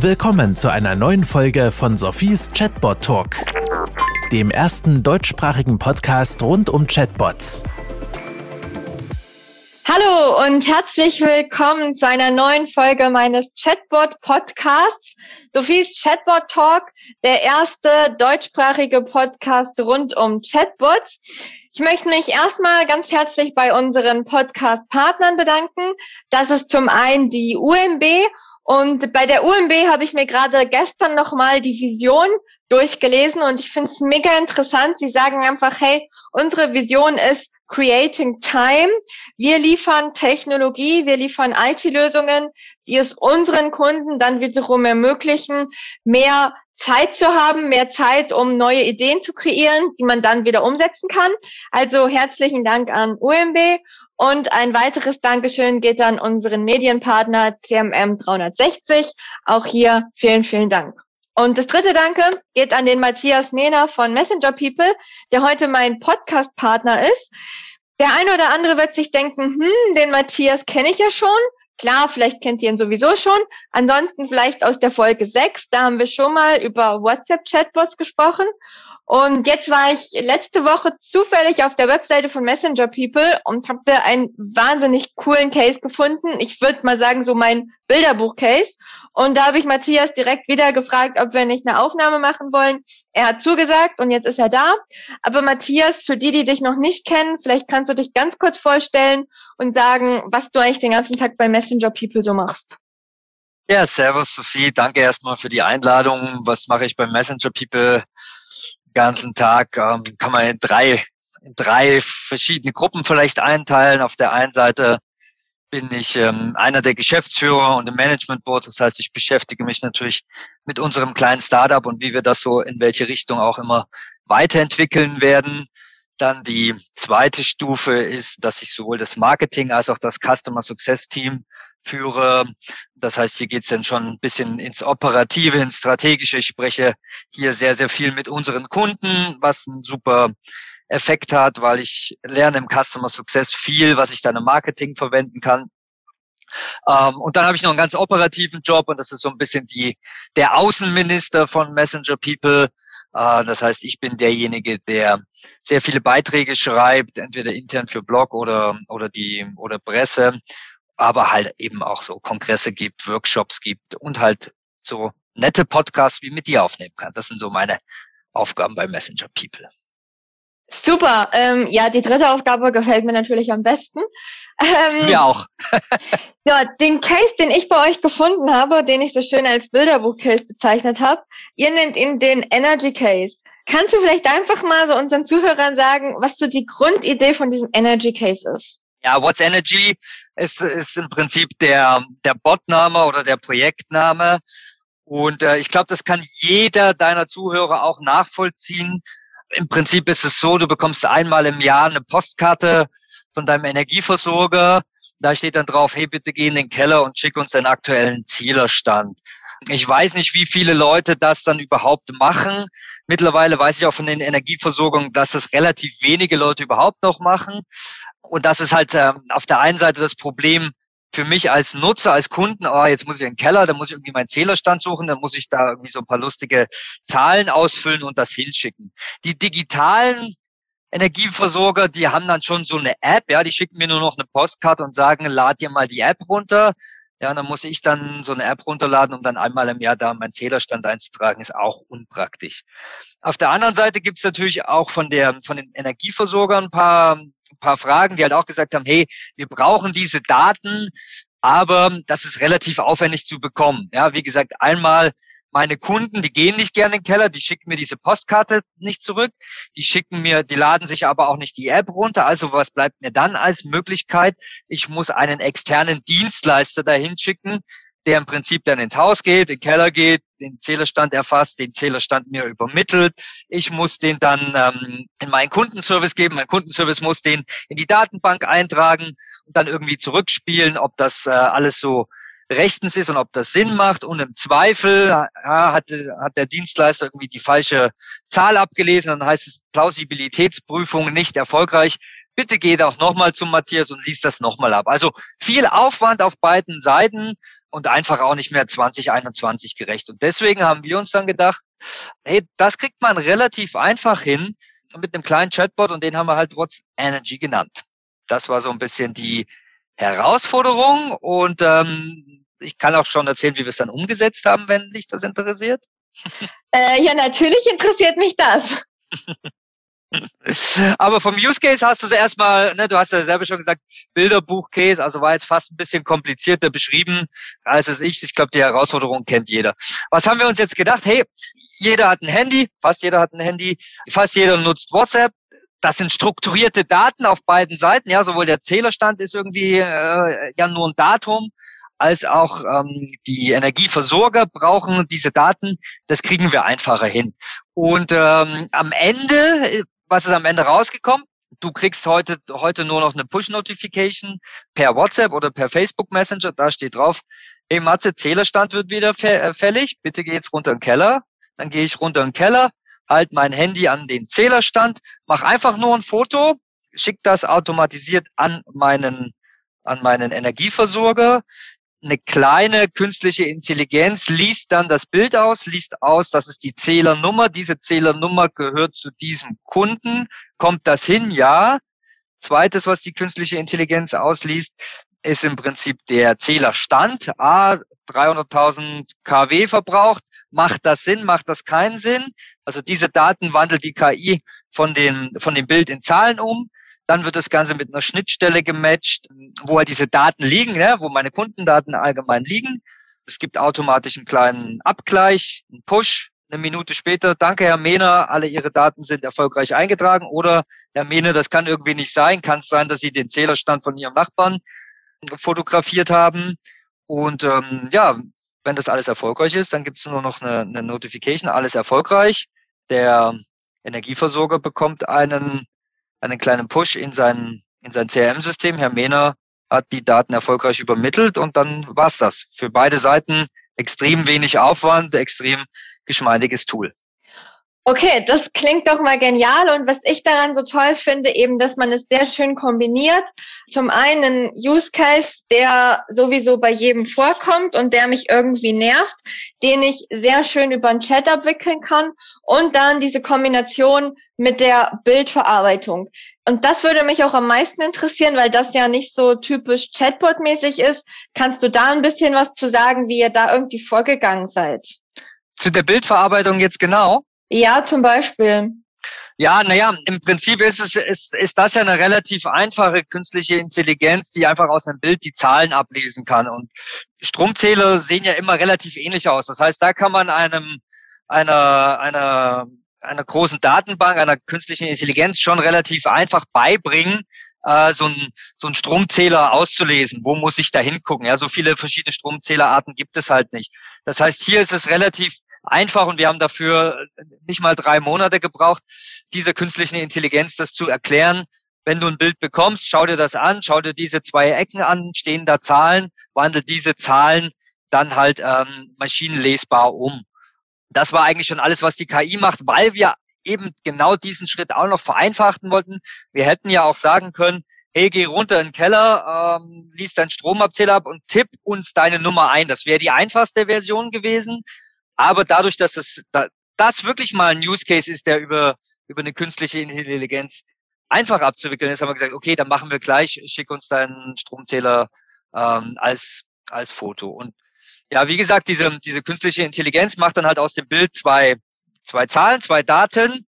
Willkommen zu einer neuen Folge von Sophies Chatbot Talk, dem ersten deutschsprachigen Podcast rund um Chatbots. Hallo und herzlich willkommen zu einer neuen Folge meines Chatbot Podcasts, Sophies Chatbot Talk, der erste deutschsprachige Podcast rund um Chatbots. Ich möchte mich erstmal ganz herzlich bei unseren Podcast-Partnern bedanken. Das ist zum einen die UMB und bei der UMB habe ich mir gerade gestern nochmal die Vision durchgelesen und ich finde es mega interessant. Sie sagen einfach, hey, unsere Vision ist Creating Time. Wir liefern Technologie, wir liefern IT-Lösungen, die es unseren Kunden dann wiederum ermöglichen, mehr Zeit zu haben, mehr Zeit, um neue Ideen zu kreieren, die man dann wieder umsetzen kann. Also herzlichen Dank an UMB und ein weiteres Dankeschön geht an unseren Medienpartner CMM 360. Auch hier vielen, vielen Dank. Und das dritte Danke geht an den Matthias Mehner von Messenger People, der heute mein Podcast-Partner ist. Der eine oder andere wird sich denken, hm, den Matthias kenne ich ja schon. Klar, vielleicht kennt ihr ihn sowieso schon. Ansonsten vielleicht aus der Folge 6, da haben wir schon mal über WhatsApp-Chatbots gesprochen. Und jetzt war ich letzte Woche zufällig auf der Webseite von Messenger People und habe da einen wahnsinnig coolen Case gefunden. Ich würde mal sagen, so mein Bilderbuch-Case. Und da habe ich Matthias direkt wieder gefragt, ob wir nicht eine Aufnahme machen wollen. Er hat zugesagt und jetzt ist er da. Aber Matthias, für die, die dich noch nicht kennen, vielleicht kannst du dich ganz kurz vorstellen und sagen, was du eigentlich den ganzen Tag bei Messenger People so machst. Ja, servus Sophie, danke erstmal für die Einladung. Was mache ich bei Messenger People? Ganzen Tag ähm, kann man in drei, in drei verschiedene Gruppen vielleicht einteilen. Auf der einen Seite bin ich ähm, einer der Geschäftsführer und im Management Board. Das heißt, ich beschäftige mich natürlich mit unserem kleinen Startup und wie wir das so in welche Richtung auch immer weiterentwickeln werden. Dann die zweite Stufe ist, dass ich sowohl das Marketing als auch das Customer Success Team führe. Das heißt, hier geht's dann schon ein bisschen ins Operative, ins Strategische. Ich spreche hier sehr, sehr viel mit unseren Kunden, was ein super Effekt hat, weil ich lerne im Customer Success viel, was ich dann im Marketing verwenden kann. Ähm, und dann habe ich noch einen ganz operativen Job und das ist so ein bisschen die der Außenminister von Messenger People. Äh, das heißt, ich bin derjenige, der sehr viele Beiträge schreibt, entweder intern für Blog oder oder die oder Presse aber halt eben auch so Kongresse gibt, Workshops gibt und halt so nette Podcasts wie mit dir aufnehmen kann. Das sind so meine Aufgaben bei Messenger People. Super. Ähm, ja, die dritte Aufgabe gefällt mir natürlich am besten. Ähm, mir auch. ja, den Case, den ich bei euch gefunden habe, den ich so schön als Bilderbuch-Case bezeichnet habe, ihr nennt ihn den Energy Case. Kannst du vielleicht einfach mal so unseren Zuhörern sagen, was so die Grundidee von diesem Energy Case ist? Ja, What's Energy ist, ist im Prinzip der, der Botname oder der Projektname. Und äh, ich glaube, das kann jeder deiner Zuhörer auch nachvollziehen. Im Prinzip ist es so, du bekommst einmal im Jahr eine Postkarte von deinem Energieversorger. Da steht dann drauf, hey, bitte geh in den Keller und schick uns den aktuellen Zielerstand. Ich weiß nicht, wie viele Leute das dann überhaupt machen. Mittlerweile weiß ich auch von den Energieversorgungen, dass das relativ wenige Leute überhaupt noch machen. Und das ist halt äh, auf der einen Seite das Problem für mich als Nutzer, als Kunden, oh, jetzt muss ich in den Keller, da muss ich irgendwie meinen Zählerstand suchen, dann muss ich da irgendwie so ein paar lustige Zahlen ausfüllen und das hinschicken. Die digitalen Energieversorger, die haben dann schon so eine App, ja, die schicken mir nur noch eine Postkarte und sagen, lad dir mal die App runter. Ja, dann muss ich dann so eine App runterladen, um dann einmal im Jahr da meinen Zählerstand einzutragen, ist auch unpraktisch. Auf der anderen Seite gibt's natürlich auch von der von den Energieversorgern ein paar ein paar Fragen, die halt auch gesagt haben, hey, wir brauchen diese Daten, aber das ist relativ aufwendig zu bekommen. Ja, wie gesagt, einmal meine Kunden, die gehen nicht gerne in den Keller, die schicken mir diese Postkarte nicht zurück, die schicken mir, die laden sich aber auch nicht die App runter. Also was bleibt mir dann als Möglichkeit? Ich muss einen externen Dienstleister dahin schicken, der im Prinzip dann ins Haus geht, in den Keller geht, den Zählerstand erfasst, den Zählerstand mir übermittelt. Ich muss den dann ähm, in meinen Kundenservice geben. Mein Kundenservice muss den in die Datenbank eintragen und dann irgendwie zurückspielen, ob das äh, alles so rechtens ist und ob das Sinn macht. Und im Zweifel ja, hat, hat der Dienstleister irgendwie die falsche Zahl abgelesen. Dann heißt es Plausibilitätsprüfung nicht erfolgreich bitte geh doch nochmal zum Matthias und liest das nochmal ab. Also viel Aufwand auf beiden Seiten und einfach auch nicht mehr 2021 gerecht. Und deswegen haben wir uns dann gedacht, hey, das kriegt man relativ einfach hin mit einem kleinen Chatbot und den haben wir halt What's Energy genannt. Das war so ein bisschen die Herausforderung und ähm, ich kann auch schon erzählen, wie wir es dann umgesetzt haben, wenn dich das interessiert. Äh, ja, natürlich interessiert mich das. Aber vom Use Case hast du es erstmal, ne, du hast ja selber schon gesagt, Bilderbuch-Case, also war jetzt fast ein bisschen komplizierter beschrieben als es ich. Ich glaube, die Herausforderung kennt jeder. Was haben wir uns jetzt gedacht? Hey, jeder hat ein Handy, fast jeder hat ein Handy, fast jeder nutzt WhatsApp. Das sind strukturierte Daten auf beiden Seiten. Ja, sowohl der Zählerstand ist irgendwie äh, ja nur ein Datum, als auch ähm, die Energieversorger brauchen diese Daten. Das kriegen wir einfacher hin. Und ähm, am Ende was ist am Ende rausgekommen? Du kriegst heute, heute nur noch eine Push-Notification per WhatsApp oder per Facebook Messenger. Da steht drauf, hey Matze, Zählerstand wird wieder äh, fällig. Bitte geh jetzt runter in den Keller. Dann gehe ich runter in den Keller, halt mein Handy an den Zählerstand, mach einfach nur ein Foto, schick das automatisiert an meinen, an meinen Energieversorger eine kleine künstliche Intelligenz liest dann das Bild aus, liest aus, das ist die Zählernummer. Diese Zählernummer gehört zu diesem Kunden. Kommt das hin? Ja. Zweites, was die künstliche Intelligenz ausliest, ist im Prinzip der Zählerstand. A, 300.000 kW verbraucht. Macht das Sinn? Macht das keinen Sinn? Also diese Daten wandelt die KI von, den, von dem Bild in Zahlen um. Dann wird das Ganze mit einer Schnittstelle gematcht, wo halt diese Daten liegen, ja, wo meine Kundendaten allgemein liegen. Es gibt automatisch einen kleinen Abgleich, einen Push, eine Minute später, danke Herr Mehner, alle Ihre Daten sind erfolgreich eingetragen. Oder Herr Mehner, das kann irgendwie nicht sein. Kann es sein, dass Sie den Zählerstand von Ihrem Nachbarn fotografiert haben. Und ähm, ja, wenn das alles erfolgreich ist, dann gibt es nur noch eine, eine Notification, alles erfolgreich. Der Energieversorger bekommt einen einen kleinen Push in sein, in sein CRM-System. Herr Mehner hat die Daten erfolgreich übermittelt und dann war's das. Für beide Seiten extrem wenig Aufwand, extrem geschmeidiges Tool. Okay, das klingt doch mal genial. Und was ich daran so toll finde, eben, dass man es sehr schön kombiniert. Zum einen ein Use Case, der sowieso bei jedem vorkommt und der mich irgendwie nervt, den ich sehr schön über einen Chat abwickeln kann. Und dann diese Kombination mit der Bildverarbeitung. Und das würde mich auch am meisten interessieren, weil das ja nicht so typisch Chatbot-mäßig ist. Kannst du da ein bisschen was zu sagen, wie ihr da irgendwie vorgegangen seid? Zu der Bildverarbeitung jetzt genau? Ja, zum Beispiel. Ja, naja, im Prinzip ist es ist, ist das ja eine relativ einfache künstliche Intelligenz, die einfach aus einem Bild die Zahlen ablesen kann. Und Stromzähler sehen ja immer relativ ähnlich aus. Das heißt, da kann man einem einer einer einer großen Datenbank, einer künstlichen Intelligenz schon relativ einfach beibringen, äh, so ein so ein Stromzähler auszulesen. Wo muss ich da hingucken? Ja, so viele verschiedene Stromzählerarten gibt es halt nicht. Das heißt, hier ist es relativ einfach und wir haben dafür nicht mal drei Monate gebraucht, dieser künstlichen Intelligenz das zu erklären. Wenn du ein Bild bekommst, schau dir das an, schau dir diese zwei Ecken an, stehen da Zahlen, wandel diese Zahlen dann halt ähm, maschinenlesbar um. Das war eigentlich schon alles, was die KI macht, weil wir eben genau diesen Schritt auch noch vereinfachen wollten. Wir hätten ja auch sagen können, hey, geh runter in den Keller, ähm, lies deinen Stromabzähler ab und tipp uns deine Nummer ein. Das wäre die einfachste Version gewesen. Aber dadurch, dass es da, das wirklich mal ein Use Case ist, der über, über eine künstliche Intelligenz einfach abzuwickeln ist, haben wir gesagt, okay, dann machen wir gleich, schick uns deinen Stromzähler ähm, als, als Foto. Und ja, wie gesagt, diese, diese künstliche Intelligenz macht dann halt aus dem Bild zwei, zwei Zahlen, zwei Daten,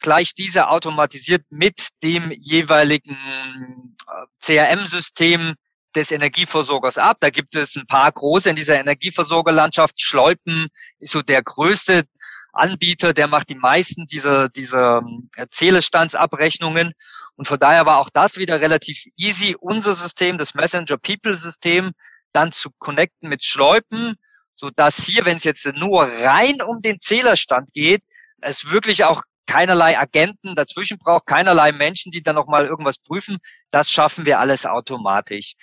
gleich diese automatisiert mit dem jeweiligen äh, CRM-System des Energieversorgers ab. Da gibt es ein paar große in dieser Energieversorgerlandschaft. Schleupen ist so der größte Anbieter, der macht die meisten dieser, dieser ähm, Zählestandsabrechnungen. Und von daher war auch das wieder relativ easy, unser System, das Messenger People System, dann zu connecten mit Schleupen, so dass hier, wenn es jetzt nur rein um den Zählerstand geht, es wirklich auch keinerlei Agenten dazwischen braucht, keinerlei Menschen, die dann nochmal irgendwas prüfen. Das schaffen wir alles automatisch.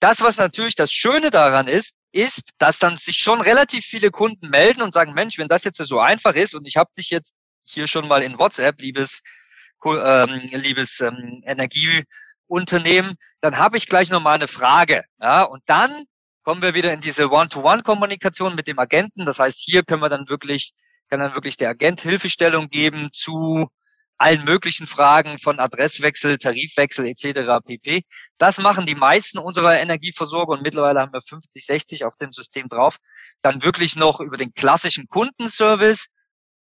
Das, was natürlich das Schöne daran ist, ist, dass dann sich schon relativ viele Kunden melden und sagen, Mensch, wenn das jetzt so einfach ist und ich habe dich jetzt hier schon mal in WhatsApp, liebes ähm, liebes ähm, Energieunternehmen, dann habe ich gleich noch mal eine Frage. Ja, und dann kommen wir wieder in diese One-to-One-Kommunikation mit dem Agenten. Das heißt, hier können wir dann wirklich, kann dann wirklich der Agent Hilfestellung geben zu allen möglichen Fragen von Adresswechsel, Tarifwechsel etc. pp. Das machen die meisten unserer Energieversorger und mittlerweile haben wir 50, 60 auf dem System drauf. Dann wirklich noch über den klassischen Kundenservice,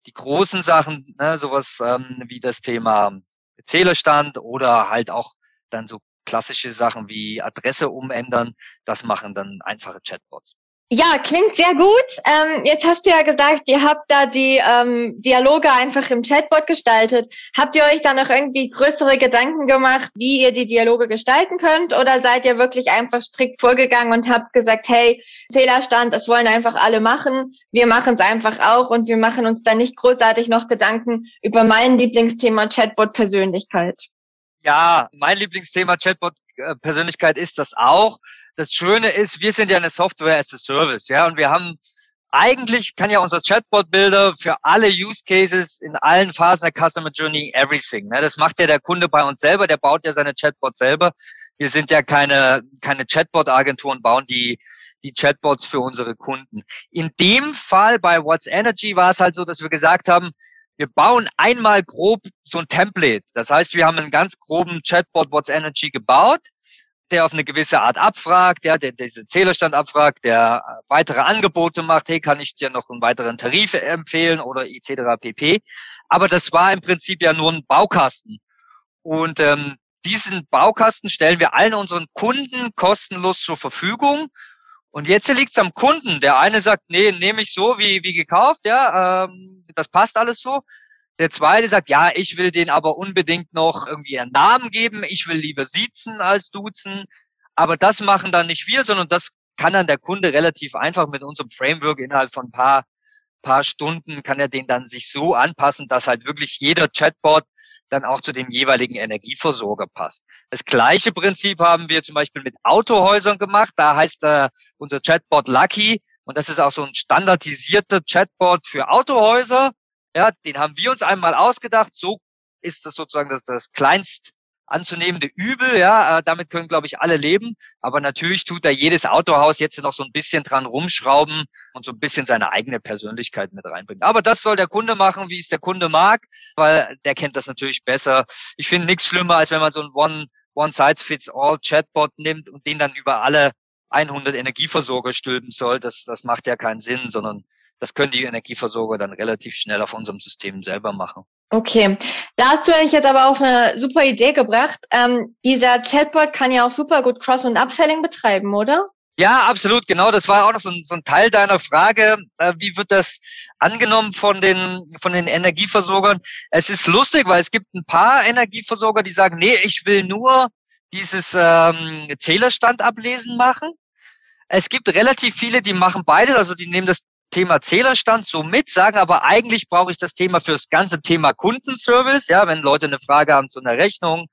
die großen Sachen, ne, sowas ähm, wie das Thema Zählerstand oder halt auch dann so klassische Sachen wie Adresse umändern, das machen dann einfache Chatbots. Ja, klingt sehr gut. Ähm, jetzt hast du ja gesagt, ihr habt da die ähm, Dialoge einfach im Chatbot gestaltet. Habt ihr euch da noch irgendwie größere Gedanken gemacht, wie ihr die Dialoge gestalten könnt? Oder seid ihr wirklich einfach strikt vorgegangen und habt gesagt, hey, Zählerstand, das wollen einfach alle machen. Wir machen es einfach auch und wir machen uns da nicht großartig noch Gedanken über mein Lieblingsthema Chatbot Persönlichkeit. Ja, mein Lieblingsthema Chatbot Persönlichkeit ist das auch. Das Schöne ist, wir sind ja eine Software as a Service, ja, und wir haben eigentlich kann ja unser Chatbot-Bilder für alle Use Cases in allen Phasen der Customer Journey everything. Ne? Das macht ja der Kunde bei uns selber, der baut ja seine Chatbots selber. Wir sind ja keine, keine Chatbot-Agenturen, bauen die, die Chatbots für unsere Kunden. In dem Fall bei What's Energy war es halt so, dass wir gesagt haben, wir bauen einmal grob so ein Template. Das heißt, wir haben einen ganz groben Chatbot What's Energy gebaut, der auf eine gewisse Art abfragt, ja, der diese Zählerstand abfragt, der weitere Angebote macht, hey, kann ich dir noch einen weiteren Tarif empfehlen oder etc. pp. Aber das war im Prinzip ja nur ein Baukasten. Und ähm, diesen Baukasten stellen wir allen unseren Kunden kostenlos zur Verfügung. Und jetzt liegt es am Kunden. Der eine sagt, nee, nehme ich so wie, wie gekauft, ja, ähm, das passt alles so. Der zweite sagt, ja, ich will den aber unbedingt noch irgendwie einen Namen geben. Ich will lieber siezen als duzen. Aber das machen dann nicht wir, sondern das kann dann der Kunde relativ einfach mit unserem Framework innerhalb von ein paar, paar Stunden kann er den dann sich so anpassen, dass halt wirklich jeder Chatbot dann auch zu dem jeweiligen Energieversorger passt. Das gleiche Prinzip haben wir zum Beispiel mit Autohäusern gemacht. Da heißt äh, unser Chatbot Lucky und das ist auch so ein standardisierter Chatbot für Autohäuser. Ja, den haben wir uns einmal ausgedacht. So ist das sozusagen das, das kleinst anzunehmende Übel. Ja, äh, damit können, glaube ich, alle leben. Aber natürlich tut da jedes Autohaus jetzt noch so ein bisschen dran rumschrauben und so ein bisschen seine eigene Persönlichkeit mit reinbringen. Aber das soll der Kunde machen, wie es der Kunde mag, weil der kennt das natürlich besser. Ich finde nichts schlimmer, als wenn man so ein One One-Size-Fits-All Chatbot nimmt und den dann über alle 100 Energieversorger stülpen soll. Das, das macht ja keinen Sinn, sondern das können die Energieversorger dann relativ schnell auf unserem System selber machen. Okay, da hast du eigentlich jetzt aber auch eine super Idee gebracht. Ähm, dieser Chatbot kann ja auch super gut Cross- und Upselling betreiben, oder? Ja, absolut, genau. Das war auch noch so ein, so ein Teil deiner Frage. Äh, wie wird das angenommen von den, von den Energieversorgern? Es ist lustig, weil es gibt ein paar Energieversorger, die sagen, nee, ich will nur dieses ähm, Zählerstand ablesen machen. Es gibt relativ viele, die machen beides, also die nehmen das Thema Zählerstand so mit, sagen aber eigentlich brauche ich das Thema fürs ganze Thema Kundenservice, ja, wenn Leute eine Frage haben zu einer Rechnung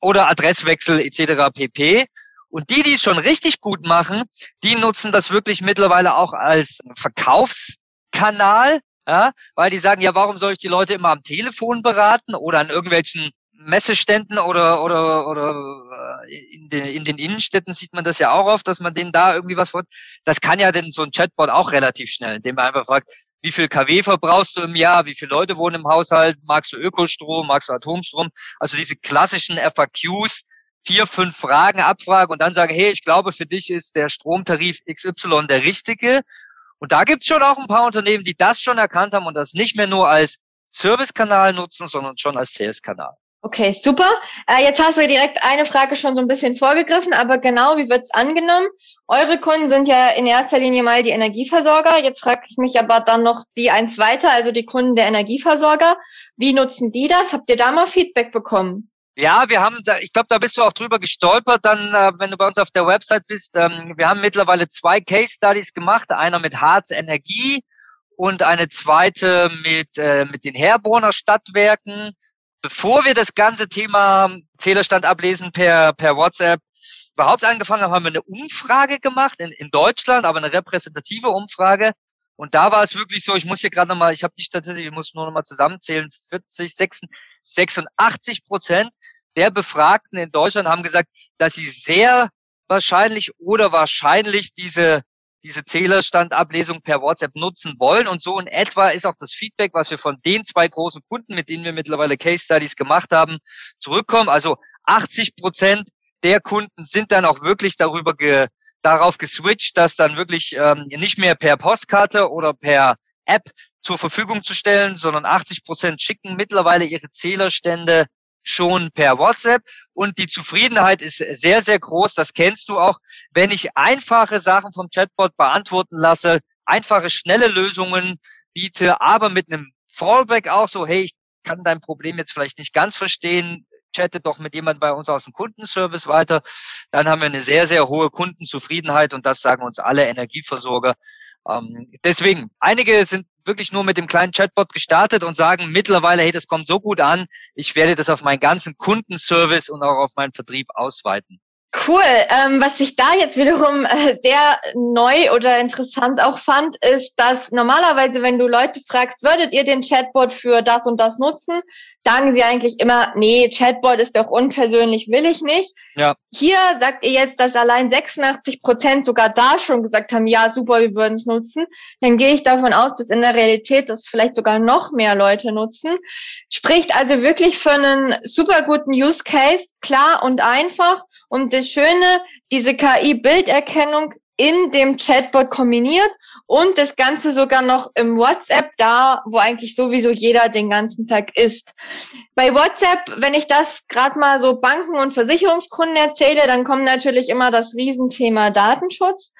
oder Adresswechsel etc. pp. Und die, die es schon richtig gut machen, die nutzen das wirklich mittlerweile auch als Verkaufskanal, ja, weil die sagen, ja, warum soll ich die Leute immer am Telefon beraten oder an irgendwelchen Messeständen oder oder oder äh, in den, in den Innenstädten sieht man das ja auch oft, dass man denen da irgendwie was vor. Das kann ja denn so ein Chatbot auch relativ schnell, indem man einfach fragt, wie viel KW verbrauchst du im Jahr, wie viele Leute wohnen im Haushalt, magst du Ökostrom, magst du Atomstrom? Also diese klassischen FAQs, vier, fünf Fragen abfragen und dann sagen, hey, ich glaube, für dich ist der Stromtarif XY der richtige. Und da gibt's schon auch ein paar Unternehmen, die das schon erkannt haben und das nicht mehr nur als Servicekanal nutzen, sondern schon als Sales-Kanal. Okay, super. Äh, jetzt hast du direkt eine Frage schon so ein bisschen vorgegriffen, aber genau, wie wird's angenommen? Eure Kunden sind ja in erster Linie mal die Energieversorger. Jetzt frage ich mich aber dann noch die eins weiter, also die Kunden der Energieversorger. Wie nutzen die das? Habt ihr da mal Feedback bekommen? Ja, wir haben, da, ich glaube, da bist du auch drüber gestolpert, dann, äh, wenn du bei uns auf der Website bist. Ähm, wir haben mittlerweile zwei Case Studies gemacht, einer mit Harz Energie und eine zweite mit äh, mit den Herborner Stadtwerken bevor wir das ganze Thema Zählerstand ablesen per, per WhatsApp überhaupt angefangen haben, haben wir eine Umfrage gemacht in, in Deutschland, aber eine repräsentative Umfrage. Und da war es wirklich so, ich muss hier gerade nochmal, ich habe die Statistik, ich muss nur nochmal zusammenzählen, 40, 86 Prozent der Befragten in Deutschland haben gesagt, dass sie sehr wahrscheinlich oder wahrscheinlich diese diese Zählerstandablesung per WhatsApp nutzen wollen. Und so in etwa ist auch das Feedback, was wir von den zwei großen Kunden, mit denen wir mittlerweile Case Studies gemacht haben, zurückkommen. Also 80 Prozent der Kunden sind dann auch wirklich darüber ge, darauf geswitcht, dass dann wirklich ähm, nicht mehr per Postkarte oder per App zur Verfügung zu stellen, sondern 80 Prozent schicken mittlerweile ihre Zählerstände schon per WhatsApp und die Zufriedenheit ist sehr, sehr groß. Das kennst du auch. Wenn ich einfache Sachen vom Chatbot beantworten lasse, einfache, schnelle Lösungen biete, aber mit einem Fallback auch so, hey, ich kann dein Problem jetzt vielleicht nicht ganz verstehen, chatte doch mit jemand bei uns aus dem Kundenservice weiter, dann haben wir eine sehr, sehr hohe Kundenzufriedenheit und das sagen uns alle Energieversorger. Ähm, deswegen, einige sind wirklich nur mit dem kleinen Chatbot gestartet und sagen mittlerweile, hey, das kommt so gut an, ich werde das auf meinen ganzen Kundenservice und auch auf meinen Vertrieb ausweiten. Cool. Ähm, was ich da jetzt wiederum äh, sehr neu oder interessant auch fand, ist, dass normalerweise, wenn du Leute fragst, würdet ihr den Chatbot für das und das nutzen, sagen sie eigentlich immer, nee, Chatbot ist doch unpersönlich, will ich nicht. Ja. Hier sagt ihr jetzt, dass allein 86 Prozent sogar da schon gesagt haben, ja, super, wir würden es nutzen. Dann gehe ich davon aus, dass in der Realität das vielleicht sogar noch mehr Leute nutzen. Spricht also wirklich für einen super guten Use Case, klar und einfach und das Schöne, diese KI-Bilderkennung in dem Chatbot kombiniert und das Ganze sogar noch im WhatsApp da, wo eigentlich sowieso jeder den ganzen Tag ist. Bei WhatsApp, wenn ich das gerade mal so Banken und Versicherungskunden erzähle, dann kommt natürlich immer das Riesenthema Datenschutz.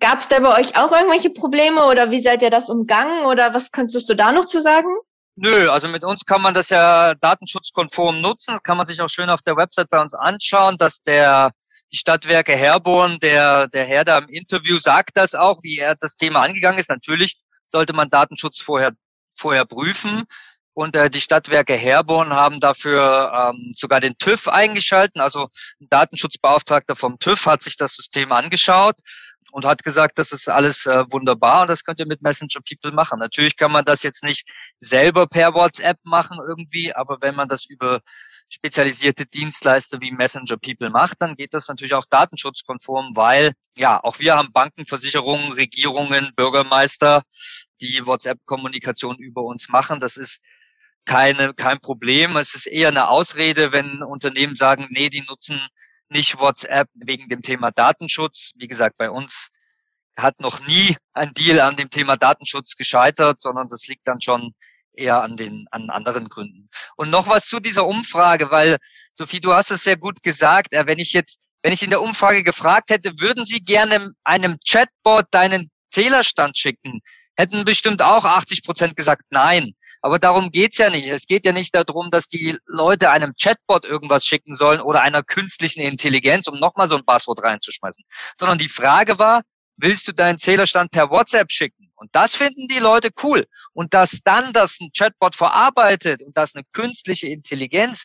Gab es da bei euch auch irgendwelche Probleme oder wie seid ihr das umgangen oder was kannst du da noch zu sagen? Nö, also mit uns kann man das ja datenschutzkonform nutzen. Das kann man sich auch schön auf der Website bei uns anschauen, dass der die Stadtwerke Herborn, der, der Herr da im Interview sagt das auch, wie er das Thema angegangen ist. Natürlich sollte man Datenschutz vorher, vorher prüfen. Und äh, die Stadtwerke Herborn haben dafür ähm, sogar den TÜV eingeschalten. Also ein Datenschutzbeauftragter vom TÜV hat sich das System angeschaut und hat gesagt, das ist alles äh, wunderbar und das könnt ihr mit Messenger People machen. Natürlich kann man das jetzt nicht selber per WhatsApp machen irgendwie, aber wenn man das über spezialisierte Dienstleister wie Messenger People macht, dann geht das natürlich auch datenschutzkonform, weil ja, auch wir haben Banken, Versicherungen, Regierungen, Bürgermeister, die WhatsApp-Kommunikation über uns machen. Das ist keine, kein Problem. Es ist eher eine Ausrede, wenn Unternehmen sagen, nee, die nutzen nicht WhatsApp wegen dem Thema Datenschutz. Wie gesagt, bei uns hat noch nie ein Deal an dem Thema Datenschutz gescheitert, sondern das liegt dann schon eher an den an anderen Gründen. Und noch was zu dieser Umfrage, weil Sophie, du hast es sehr gut gesagt, äh, wenn ich jetzt wenn ich in der Umfrage gefragt hätte, würden Sie gerne einem Chatbot deinen Zählerstand schicken, hätten bestimmt auch 80 Prozent gesagt nein. Aber darum geht's ja nicht. Es geht ja nicht darum, dass die Leute einem Chatbot irgendwas schicken sollen oder einer künstlichen Intelligenz, um nochmal so ein Passwort reinzuschmeißen. Sondern die Frage war, willst du deinen Zählerstand per WhatsApp schicken? Und das finden die Leute cool. Und dass dann das ein Chatbot verarbeitet und dass eine künstliche Intelligenz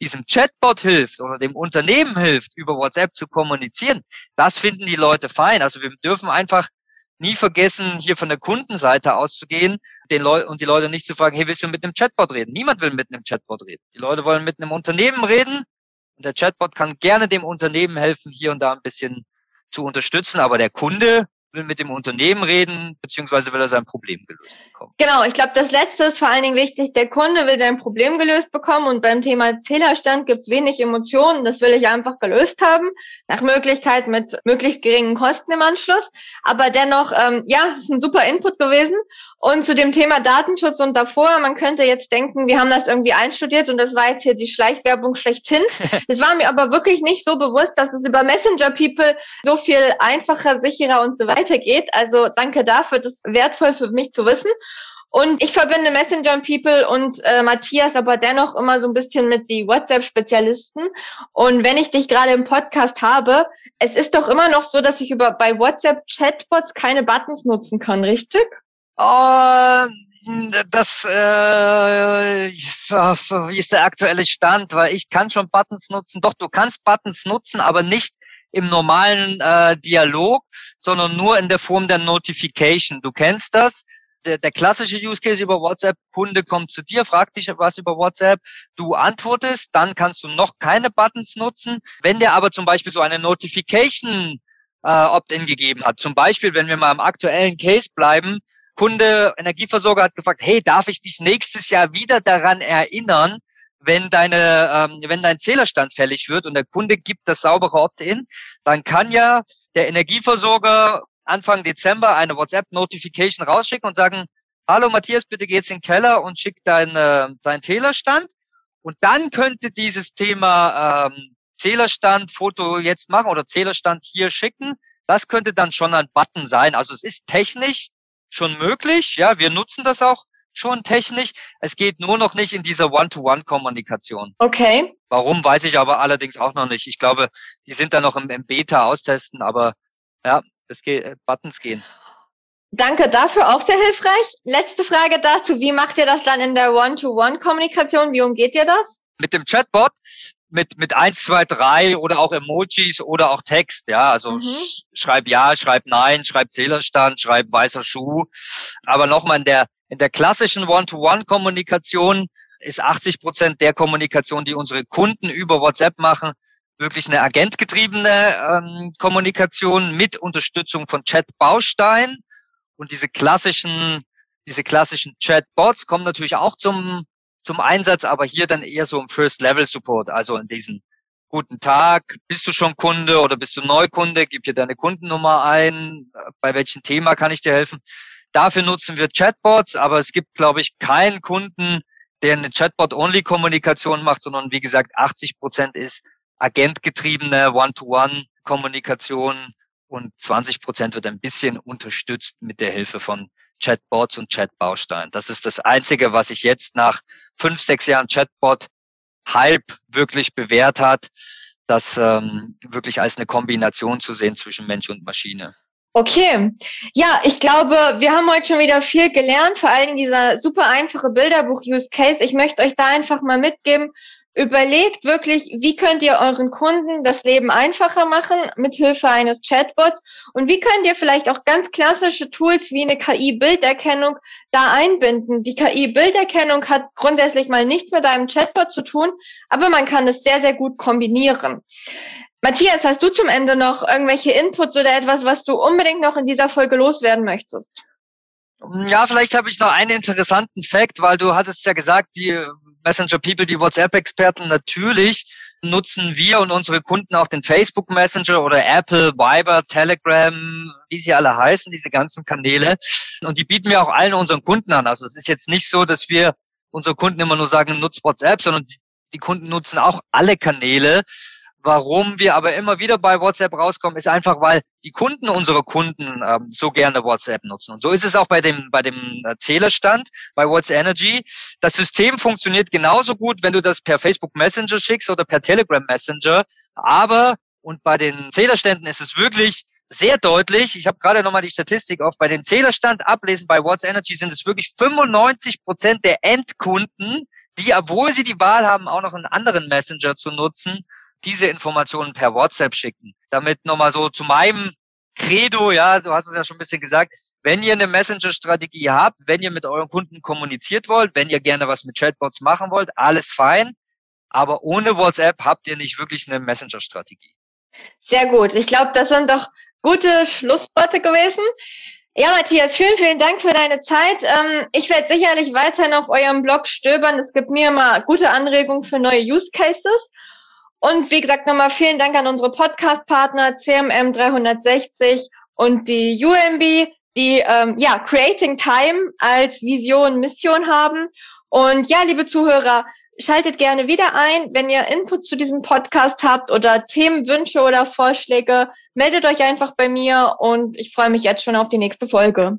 diesem Chatbot hilft oder dem Unternehmen hilft, über WhatsApp zu kommunizieren, das finden die Leute fein. Also wir dürfen einfach nie vergessen, hier von der Kundenseite auszugehen den und die Leute nicht zu fragen, hey, willst du mit einem Chatbot reden? Niemand will mit einem Chatbot reden. Die Leute wollen mit einem Unternehmen reden und der Chatbot kann gerne dem Unternehmen helfen, hier und da ein bisschen zu unterstützen, aber der Kunde will mit dem Unternehmen reden, beziehungsweise will er sein Problem gelöst bekommen. Genau, ich glaube, das Letzte ist vor allen Dingen wichtig. Der Kunde will sein Problem gelöst bekommen und beim Thema Zählerstand gibt es wenig Emotionen. Das will ich einfach gelöst haben, nach Möglichkeit mit möglichst geringen Kosten im Anschluss. Aber dennoch, ähm, ja, ist ein super Input gewesen. Und zu dem Thema Datenschutz und davor, man könnte jetzt denken, wir haben das irgendwie einstudiert und das war jetzt hier die Schleichwerbung schlechthin. Es war mir aber wirklich nicht so bewusst, dass es über Messenger People so viel einfacher, sicherer und so weiter geht. Also danke dafür, das ist wertvoll für mich zu wissen. Und ich verbinde Messenger People und äh, Matthias aber dennoch immer so ein bisschen mit die WhatsApp-Spezialisten. Und wenn ich dich gerade im Podcast habe, es ist doch immer noch so, dass ich über bei WhatsApp Chatbots keine Buttons nutzen kann, richtig? Oh, das äh, wie ist der aktuelle Stand? Weil ich kann schon Buttons nutzen. Doch, du kannst Buttons nutzen, aber nicht im normalen äh, Dialog, sondern nur in der Form der Notification. Du kennst das. Der, der klassische Use Case über WhatsApp, Kunde kommt zu dir, fragt dich was über WhatsApp, du antwortest, dann kannst du noch keine Buttons nutzen. Wenn der aber zum Beispiel so eine Notification äh, Opt-in gegeben hat, zum Beispiel, wenn wir mal im aktuellen Case bleiben, Kunde, Energieversorger hat gefragt, hey, darf ich dich nächstes Jahr wieder daran erinnern, wenn deine, ähm, wenn dein Zählerstand fällig wird und der Kunde gibt das saubere Opt-in, dann kann ja der Energieversorger Anfang Dezember eine WhatsApp-Notification rausschicken und sagen, hallo Matthias, bitte geht's in den Keller und schick deinen äh, dein Zählerstand. Und dann könnte dieses Thema ähm, Zählerstand, Foto jetzt machen oder Zählerstand hier schicken. Das könnte dann schon ein Button sein. Also es ist technisch schon möglich. Ja, wir nutzen das auch schon technisch. Es geht nur noch nicht in dieser One-to-One-Kommunikation. Okay. Warum, weiß ich aber allerdings auch noch nicht. Ich glaube, die sind da noch im, im Beta austesten, aber ja, das geht, äh, Buttons gehen. Danke dafür, auch sehr hilfreich. Letzte Frage dazu. Wie macht ihr das dann in der One-to-One-Kommunikation? Wie umgeht ihr das? Mit dem Chatbot mit, mit eins, zwei, drei oder auch Emojis oder auch Text, ja. Also mhm. schreib ja, schreib nein, schreib Zählerstand, schreib weißer Schuh. Aber nochmal in der, in der klassischen One-to-One-Kommunikation ist 80 Prozent der Kommunikation, die unsere Kunden über WhatsApp machen, wirklich eine agentgetriebene ähm, Kommunikation mit Unterstützung von Chat-Bausteinen. Und diese klassischen, diese klassischen Chatbots kommen natürlich auch zum zum Einsatz, aber hier dann eher so im First-Level-Support, also in diesem guten Tag, bist du schon Kunde oder bist du Neukunde, gib hier deine Kundennummer ein, bei welchem Thema kann ich dir helfen. Dafür nutzen wir Chatbots, aber es gibt, glaube ich, keinen Kunden, der eine Chatbot-Only-Kommunikation macht, sondern wie gesagt, 80 Prozent ist agentgetriebene One-to-One-Kommunikation und 20 Prozent wird ein bisschen unterstützt mit der Hilfe von Chatbots und Chatbausteinen. Das ist das Einzige, was sich jetzt nach fünf, sechs Jahren Chatbot-Hype wirklich bewährt hat, das ähm, wirklich als eine Kombination zu sehen zwischen Mensch und Maschine. Okay, ja, ich glaube, wir haben heute schon wieder viel gelernt, vor allem dieser super einfache Bilderbuch-Use-Case. Ich möchte euch da einfach mal mitgeben, Überlegt wirklich, wie könnt ihr euren Kunden das Leben einfacher machen mit Hilfe eines Chatbots und wie könnt ihr vielleicht auch ganz klassische Tools wie eine KI-Bilderkennung da einbinden. Die KI-Bilderkennung hat grundsätzlich mal nichts mit einem Chatbot zu tun, aber man kann es sehr, sehr gut kombinieren. Matthias, hast du zum Ende noch irgendwelche Inputs oder etwas, was du unbedingt noch in dieser Folge loswerden möchtest? Ja, vielleicht habe ich noch einen interessanten Fakt, weil du hattest ja gesagt, die Messenger People, die WhatsApp-Experten, natürlich nutzen wir und unsere Kunden auch den Facebook Messenger oder Apple, Viber, Telegram, wie sie alle heißen, diese ganzen Kanäle. Und die bieten wir auch allen unseren Kunden an. Also es ist jetzt nicht so, dass wir unsere Kunden immer nur sagen, nutzt WhatsApp, sondern die, die Kunden nutzen auch alle Kanäle. Warum wir aber immer wieder bei WhatsApp rauskommen, ist einfach, weil die Kunden unserer Kunden ähm, so gerne WhatsApp nutzen. Und so ist es auch bei dem, bei dem äh, Zählerstand, bei What's Energy. Das System funktioniert genauso gut, wenn du das per Facebook Messenger schickst oder per Telegram Messenger. Aber, und bei den Zählerständen ist es wirklich sehr deutlich, ich habe gerade nochmal die Statistik auf, bei den Zählerstand ablesen bei What's Energy sind es wirklich 95 Prozent der Endkunden, die, obwohl sie die Wahl haben, auch noch einen anderen Messenger zu nutzen, diese Informationen per WhatsApp schicken. Damit nochmal so zu meinem Credo, ja, du hast es ja schon ein bisschen gesagt, wenn ihr eine Messenger-Strategie habt, wenn ihr mit euren Kunden kommuniziert wollt, wenn ihr gerne was mit Chatbots machen wollt, alles fein. Aber ohne WhatsApp habt ihr nicht wirklich eine Messenger-Strategie. Sehr gut. Ich glaube, das sind doch gute Schlussworte gewesen. Ja, Matthias, vielen, vielen Dank für deine Zeit. Ähm, ich werde sicherlich weiterhin auf eurem Blog stöbern. Es gibt mir immer gute Anregungen für neue Use Cases. Und wie gesagt, nochmal vielen Dank an unsere Podcast-Partner CMM 360 und die UMB, die ähm, ja Creating Time als Vision, Mission haben. Und ja, liebe Zuhörer, schaltet gerne wieder ein. Wenn ihr Input zu diesem Podcast habt oder Themenwünsche oder Vorschläge, meldet euch einfach bei mir und ich freue mich jetzt schon auf die nächste Folge.